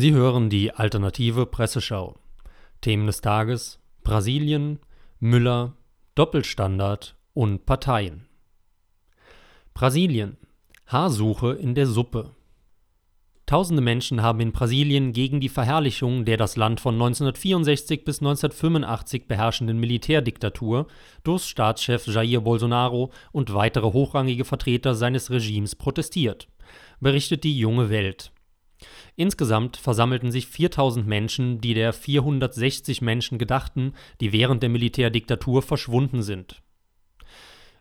Sie hören die alternative Presseschau. Themen des Tages: Brasilien, Müller, Doppelstandard und Parteien. Brasilien. Haarsuche in der Suppe. Tausende Menschen haben in Brasilien gegen die Verherrlichung der das Land von 1964 bis 1985 beherrschenden Militärdiktatur durch Staatschef Jair Bolsonaro und weitere hochrangige Vertreter seines Regimes protestiert, berichtet die Junge Welt. Insgesamt versammelten sich 4000 Menschen, die der 460 Menschen gedachten, die während der Militärdiktatur verschwunden sind.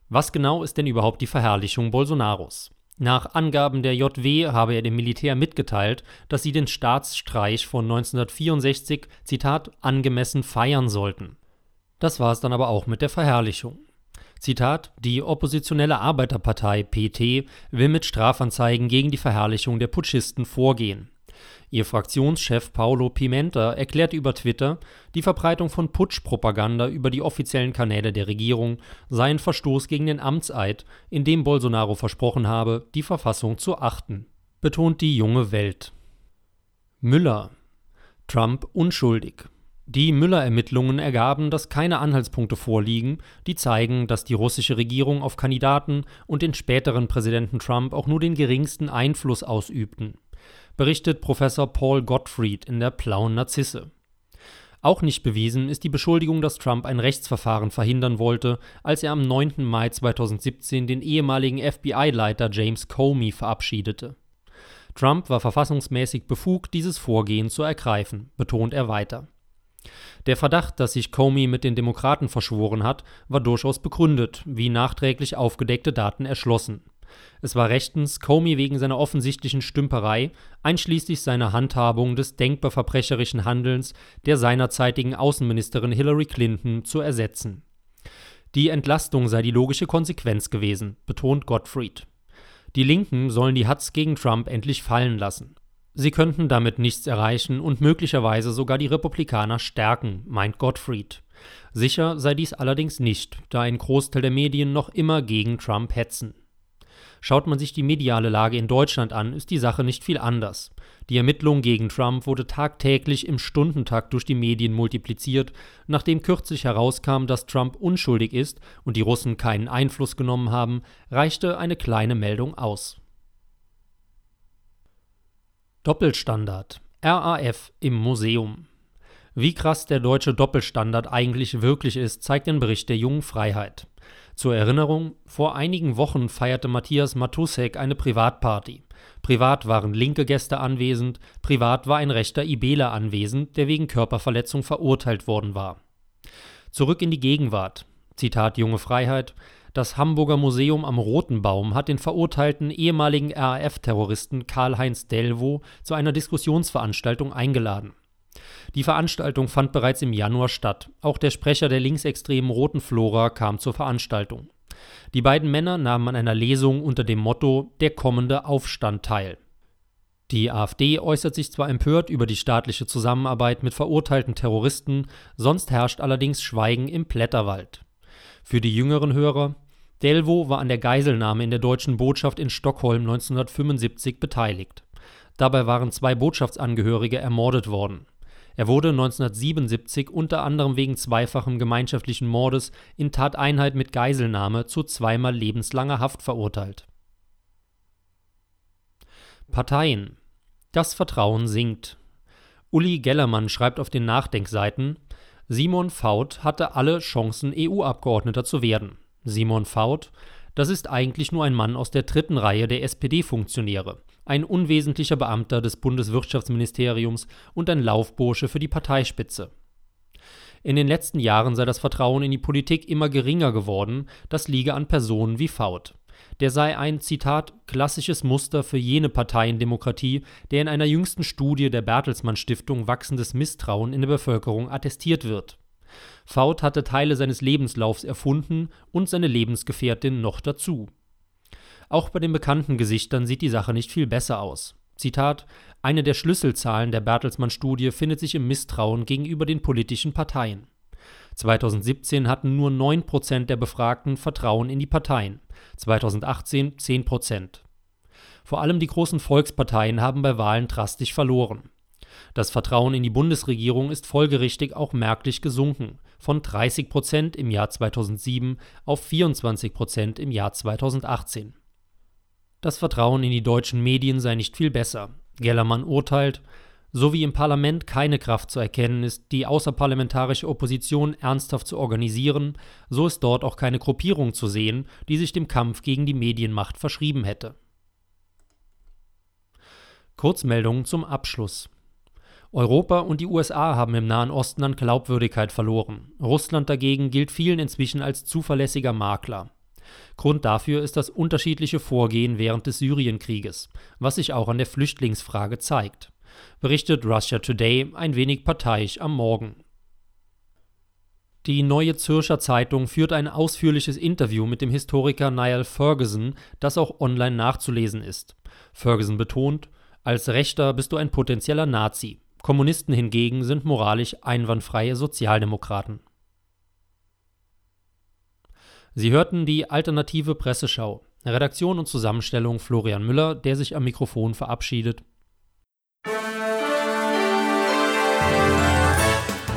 Was genau ist denn überhaupt die Verherrlichung Bolsonaros? Nach Angaben der JW habe er dem Militär mitgeteilt, dass sie den Staatsstreich von 1964, Zitat, angemessen feiern sollten. Das war es dann aber auch mit der Verherrlichung. Zitat: Die oppositionelle Arbeiterpartei PT will mit Strafanzeigen gegen die Verherrlichung der Putschisten vorgehen. Ihr Fraktionschef Paulo Pimenta erklärte über Twitter, die Verbreitung von Putschpropaganda über die offiziellen Kanäle der Regierung sei ein Verstoß gegen den Amtseid, in dem Bolsonaro versprochen habe, die Verfassung zu achten, betont die junge Welt. Müller Trump unschuldig. Die Müller-Ermittlungen ergaben, dass keine Anhaltspunkte vorliegen, die zeigen, dass die russische Regierung auf Kandidaten und den späteren Präsidenten Trump auch nur den geringsten Einfluss ausübten berichtet Professor Paul Gottfried in der Blauen Narzisse. Auch nicht bewiesen ist die Beschuldigung, dass Trump ein Rechtsverfahren verhindern wollte, als er am 9. Mai 2017 den ehemaligen FBI-Leiter James Comey verabschiedete. Trump war verfassungsmäßig befugt, dieses Vorgehen zu ergreifen, betont er weiter. Der Verdacht, dass sich Comey mit den Demokraten verschworen hat, war durchaus begründet, wie nachträglich aufgedeckte Daten erschlossen. Es war rechtens Comey wegen seiner offensichtlichen Stümperei, einschließlich seiner Handhabung des denkbar verbrecherischen Handelns der seinerzeitigen Außenministerin Hillary Clinton, zu ersetzen. Die Entlastung sei die logische Konsequenz gewesen, betont Gottfried. Die Linken sollen die Hatz gegen Trump endlich fallen lassen. Sie könnten damit nichts erreichen und möglicherweise sogar die Republikaner stärken, meint Gottfried. Sicher sei dies allerdings nicht, da ein Großteil der Medien noch immer gegen Trump hetzen. Schaut man sich die mediale Lage in Deutschland an, ist die Sache nicht viel anders. Die Ermittlung gegen Trump wurde tagtäglich im Stundentakt durch die Medien multipliziert, nachdem kürzlich herauskam, dass Trump unschuldig ist und die Russen keinen Einfluss genommen haben, reichte eine kleine Meldung aus. Doppelstandard RAF im Museum Wie krass der deutsche Doppelstandard eigentlich wirklich ist, zeigt ein Bericht der Jungen Freiheit. Zur Erinnerung, vor einigen Wochen feierte Matthias Matusek eine Privatparty. Privat waren linke Gäste anwesend, privat war ein rechter Ibeler anwesend, der wegen Körperverletzung verurteilt worden war. Zurück in die Gegenwart. Zitat Junge Freiheit. Das Hamburger Museum am Roten Baum hat den verurteilten ehemaligen RAF-Terroristen Karl-Heinz Delvo zu einer Diskussionsveranstaltung eingeladen. Die Veranstaltung fand bereits im Januar statt. Auch der Sprecher der linksextremen Roten Flora kam zur Veranstaltung. Die beiden Männer nahmen an einer Lesung unter dem Motto Der kommende Aufstand teil. Die AfD äußert sich zwar empört über die staatliche Zusammenarbeit mit verurteilten Terroristen, sonst herrscht allerdings Schweigen im Blätterwald. Für die jüngeren Hörer, Delvo war an der Geiselnahme in der deutschen Botschaft in Stockholm 1975 beteiligt. Dabei waren zwei Botschaftsangehörige ermordet worden. Er wurde 1977 unter anderem wegen zweifachem gemeinschaftlichen Mordes in Tateinheit mit Geiselnahme zu zweimal lebenslanger Haft verurteilt. Parteien Das Vertrauen sinkt. Uli Gellermann schreibt auf den Nachdenkseiten, Simon Faut hatte alle Chancen, EU-Abgeordneter zu werden. Simon Faut, das ist eigentlich nur ein Mann aus der dritten Reihe der SPD-Funktionäre ein unwesentlicher Beamter des Bundeswirtschaftsministeriums und ein Laufbursche für die Parteispitze. In den letzten Jahren sei das Vertrauen in die Politik immer geringer geworden, das liege an Personen wie Faut. Der sei ein, Zitat, klassisches Muster für jene Parteiendemokratie, der in einer jüngsten Studie der Bertelsmann Stiftung wachsendes Misstrauen in der Bevölkerung attestiert wird. Faut hatte Teile seines Lebenslaufs erfunden und seine Lebensgefährtin noch dazu. Auch bei den bekannten Gesichtern sieht die Sache nicht viel besser aus. Zitat: Eine der Schlüsselzahlen der Bertelsmann-Studie findet sich im Misstrauen gegenüber den politischen Parteien. 2017 hatten nur 9 Prozent der Befragten Vertrauen in die Parteien, 2018 10 Prozent. Vor allem die großen Volksparteien haben bei Wahlen drastisch verloren. Das Vertrauen in die Bundesregierung ist folgerichtig auch merklich gesunken, von 30 Prozent im Jahr 2007 auf 24 Prozent im Jahr 2018. Das Vertrauen in die deutschen Medien sei nicht viel besser. Gellermann urteilt, so wie im Parlament keine Kraft zu erkennen ist, die außerparlamentarische Opposition ernsthaft zu organisieren, so ist dort auch keine Gruppierung zu sehen, die sich dem Kampf gegen die Medienmacht verschrieben hätte. Kurzmeldung zum Abschluss. Europa und die USA haben im Nahen Osten an Glaubwürdigkeit verloren. Russland dagegen gilt vielen inzwischen als zuverlässiger Makler. Grund dafür ist das unterschiedliche Vorgehen während des Syrienkrieges, was sich auch an der Flüchtlingsfrage zeigt, berichtet Russia Today ein wenig parteiisch am Morgen. Die Neue Zürcher Zeitung führt ein ausführliches Interview mit dem Historiker Niall Ferguson, das auch online nachzulesen ist. Ferguson betont, als Rechter bist du ein potenzieller Nazi. Kommunisten hingegen sind moralisch einwandfreie Sozialdemokraten. Sie hörten die alternative Presseschau. Redaktion und Zusammenstellung Florian Müller, der sich am Mikrofon verabschiedet.